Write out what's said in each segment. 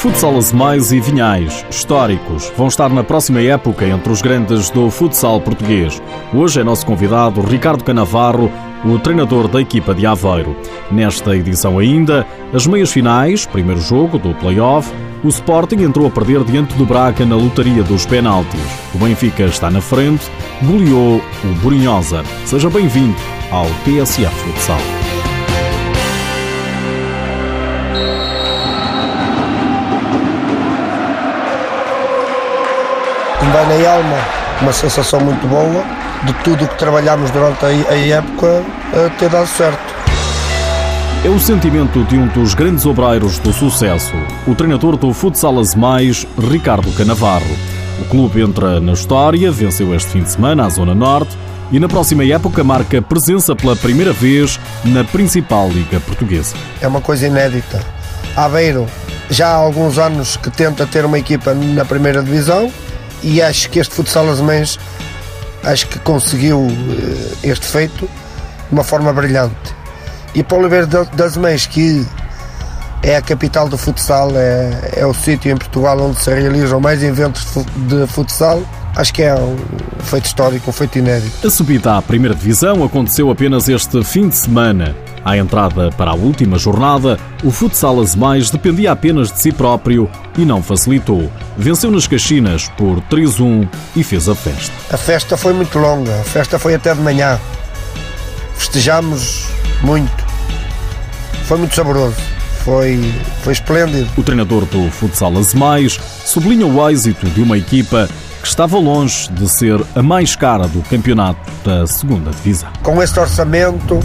Futsal Azemais e Vinhais, históricos, vão estar na próxima época entre os grandes do futsal português. Hoje é nosso convidado Ricardo Canavarro, o treinador da equipa de Aveiro. Nesta edição ainda, as meias finais, primeiro jogo do play-off, o Sporting entrou a perder diante do Braga na lotaria dos penaltis. O Benfica está na frente, goleou o Borinhosa. Seja bem-vindo ao TSF Futsal. Vai na alma uma sensação muito boa de tudo o que trabalhámos durante a época a ter dado certo. É o sentimento de um dos grandes obreiros do sucesso, o treinador do Futsal Mais, Ricardo Canavarro. O clube entra na história, venceu este fim de semana a Zona Norte e na próxima época marca presença pela primeira vez na principal liga portuguesa. É uma coisa inédita. Aveiro já há alguns anos que tenta ter uma equipa na primeira divisão e acho que este Futsal Azemães acho que conseguiu eh, este feito de uma forma brilhante e para o Oliveira das Mães, que é a capital do futsal, é, é o sítio em Portugal onde se realizam mais eventos de futsal. Acho que é um feito histórico, um feito inédito. A subida à primeira divisão aconteceu apenas este fim de semana. À entrada para a última jornada, o Futsal Azemais dependia apenas de si próprio e não facilitou. Venceu nas Caxinas por 3-1 e fez a festa. A festa foi muito longa, a festa foi até de manhã. Festejamos muito. Foi muito saboroso. Foi, foi esplêndido. O treinador do Futsal Azemais sublinha o êxito de uma equipa que estava longe de ser a mais cara do campeonato da segunda divisão. Com este orçamento,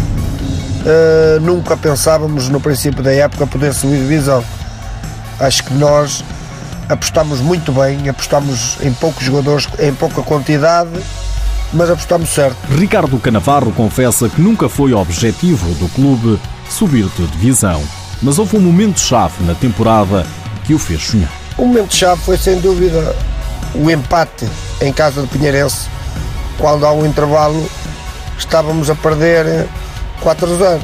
uh, nunca pensávamos no princípio da época poder subir divisão. Acho que nós apostamos muito bem, apostamos em poucos jogadores, em pouca quantidade mas apostamos certo. Ricardo Canavarro confessa que nunca foi objetivo do clube subir de divisão, mas houve um momento-chave na temporada que o fez sonhar. O momento-chave foi sem dúvida o empate em casa de Pinheirense, quando há um intervalo estávamos a perder 4-0.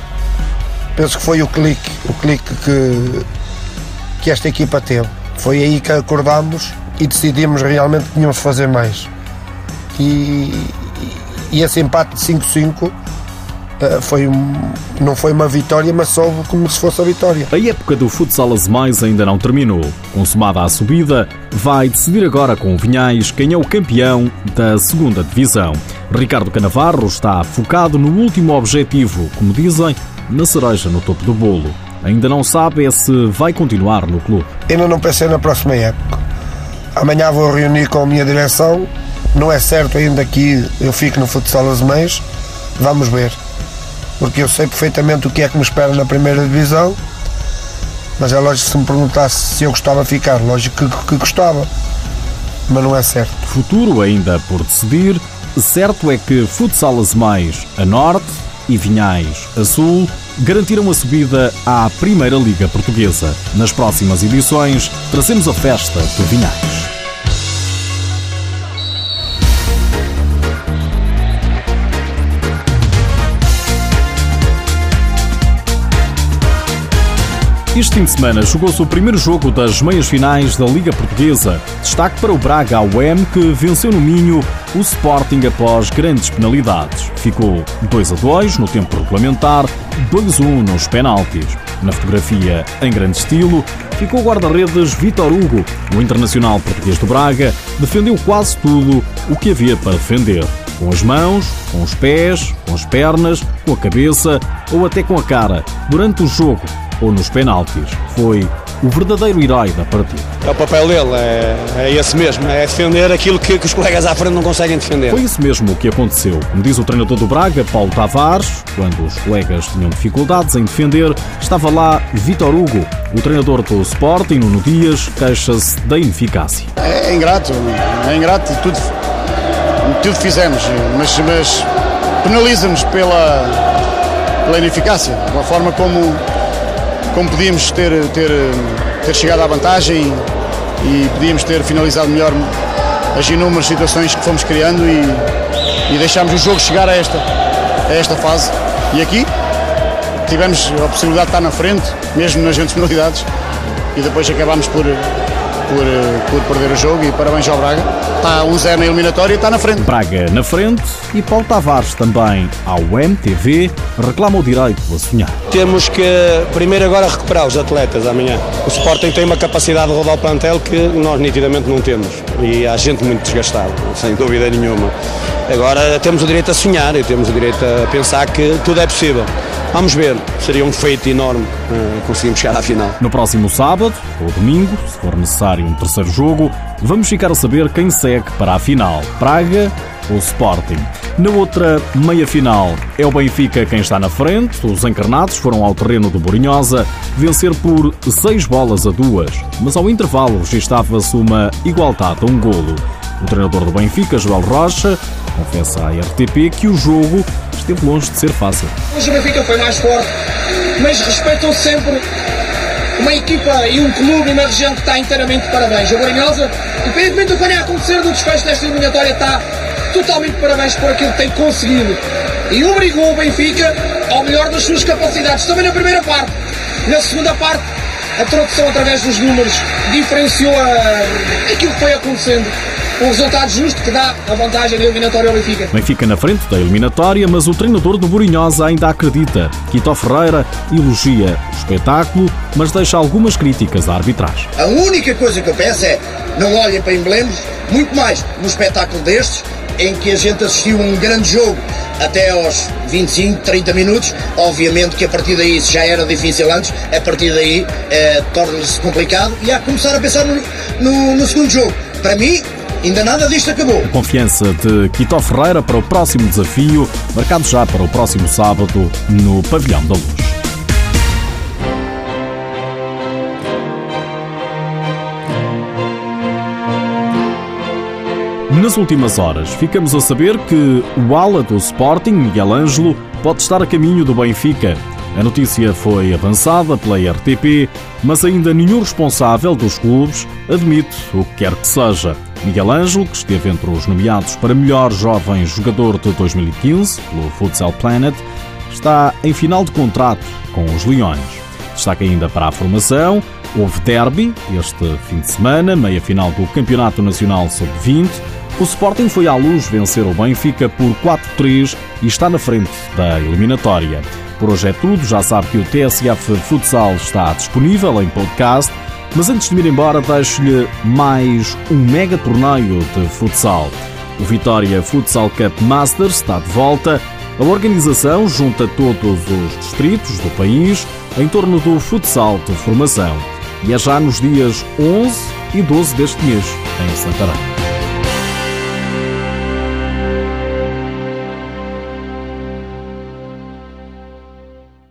Penso que foi o clique, o clique que, que esta equipa teve. Foi aí que acordámos e decidimos realmente que tínhamos de fazer mais e, e esse empate de 5-5 Uh, foi um, não foi uma vitória, mas soube como se fosse a vitória. A época do futsal Azemais ainda não terminou. Consumada a subida, vai decidir agora com o Vinhais quem é o campeão da segunda divisão. Ricardo Canavarro está focado no último objetivo, como dizem, na cereja no topo do bolo. Ainda não sabe é se vai continuar no clube. Ainda não pensei na próxima época. Amanhã vou reunir com a minha direção não é certo ainda que eu fique no futsal Azemães. Vamos ver. Porque eu sei perfeitamente o que é que me espera na primeira divisão. Mas é lógico se me perguntasse se eu gostava de ficar, lógico que, que gostava. Mas não é certo. Futuro ainda por decidir. Certo é que Futsal Azemais a norte e Vinhais a sul garantiram a subida à Primeira Liga Portuguesa. Nas próximas edições, trazemos a festa do Vinhais. Este fim de semana jogou-se o primeiro jogo das meias finais da Liga Portuguesa. Destaque para o Braga AUM, que venceu no Minho o Sporting após grandes penalidades. Ficou 2 a 2 no tempo regulamentar, 2 a 1 nos penaltis. Na fotografia, em grande estilo, ficou o guarda-redes Vitor Hugo. O internacional português do Braga defendeu quase tudo o que havia para defender. Com as mãos, com os pés, com as pernas, com a cabeça ou até com a cara. Durante o jogo, ou nos penaltis. Foi o verdadeiro herói da partida. É o papel dele, é, é esse mesmo, é defender aquilo que, que, os colegas à frente não conseguem defender. Foi isso mesmo que aconteceu. Como diz o treinador do Braga, Paulo Tavares, quando os colegas tinham dificuldades em defender, estava lá Vitor Hugo. O treinador do Sporting, Nuno Dias, queixa-se da ineficácia. É ingrato, é ingrato, tudo, tudo fizemos, mas, mas penaliza-nos pela, pela ineficácia, pela forma como como podíamos ter, ter, ter chegado à vantagem e, e podíamos ter finalizado melhor as inúmeras situações que fomos criando e, e deixámos o jogo chegar a esta, a esta fase. E aqui tivemos a possibilidade de estar na frente, mesmo nas grandes penalidades, e depois acabámos por, por, por perder o jogo e parabéns ao Braga. Está 1-0 na eliminatória e está na frente. Braga na frente e Paulo Tavares também ao MTV reclama o direito a sonhar. Temos que primeiro agora recuperar os atletas amanhã. O Sporting tem uma capacidade de rodar o plantel que nós nitidamente não temos e há gente muito desgastada, sem dúvida nenhuma. Agora temos o direito a sonhar e temos o direito a pensar que tudo é possível. Vamos ver, seria um feito enorme uh, conseguirmos chegar à final. No próximo sábado, ou domingo, se for necessário um terceiro jogo, vamos ficar a saber quem segue para a final: Praga ou Sporting. Na outra meia-final, é o Benfica quem está na frente. Os encarnados foram ao terreno do Borinhosa vencer por seis bolas a duas, mas ao intervalo registava-se uma igualdade a um golo. O treinador do Benfica, Joel Rocha, confessa à RTP que o jogo esteve longe de ser fácil. Hoje o Benfica foi mais forte, mas respeitou sempre uma equipa e um clube e uma região que está inteiramente de parabéns. A Borinhosa, independentemente do que venha a acontecer do desfecho desta eliminatória, está totalmente de parabéns por aquilo que tem conseguido. E obrigou o Benfica ao melhor das suas capacidades, também na primeira parte. Na segunda parte, a tradução através dos números diferenciou aquilo que foi acontecendo um resultado justo que dá a vantagem da eliminatória ao Benfica. Benfica na frente da eliminatória, mas o treinador do Borinhosa ainda acredita. Quito Ferreira elogia o espetáculo, mas deixa algumas críticas à arbitragem. A única coisa que eu peço é não olhem para emblemas, muito mais num espetáculo destes, em que a gente assistiu um grande jogo até aos 25, 30 minutos. Obviamente que a partir daí, se já era difícil antes, a partir daí eh, torna-se complicado e há que começar a pensar no, no, no segundo jogo. Para mim, Ainda nada disto acabou. A confiança de Quito Ferreira para o próximo desafio, marcado já para o próximo sábado no Pavilhão da Luz. Nas últimas horas, ficamos a saber que o ala do Sporting, Miguel Ângelo, pode estar a caminho do Benfica. A notícia foi avançada pela RTP, mas ainda nenhum responsável dos clubes admite o que quer que seja. Miguel Ângelo, que esteve entre os nomeados para melhor jovem jogador de 2015 pelo Futsal Planet, está em final de contrato com os Leões. Destaca ainda para a formação, houve derby este fim de semana, meia final do Campeonato Nacional Sub-20. O Sporting foi à luz vencer o Benfica por 4-3 e está na frente da eliminatória. Por hoje é tudo, já sabe que o TSF Futsal está disponível em podcast mas antes de ir embora, deixo-lhe mais um mega torneio de futsal. O Vitória Futsal Cup Masters está de volta. A organização junta todos os distritos do país em torno do futsal de formação. E é já nos dias 11 e 12 deste mês, em Santarém.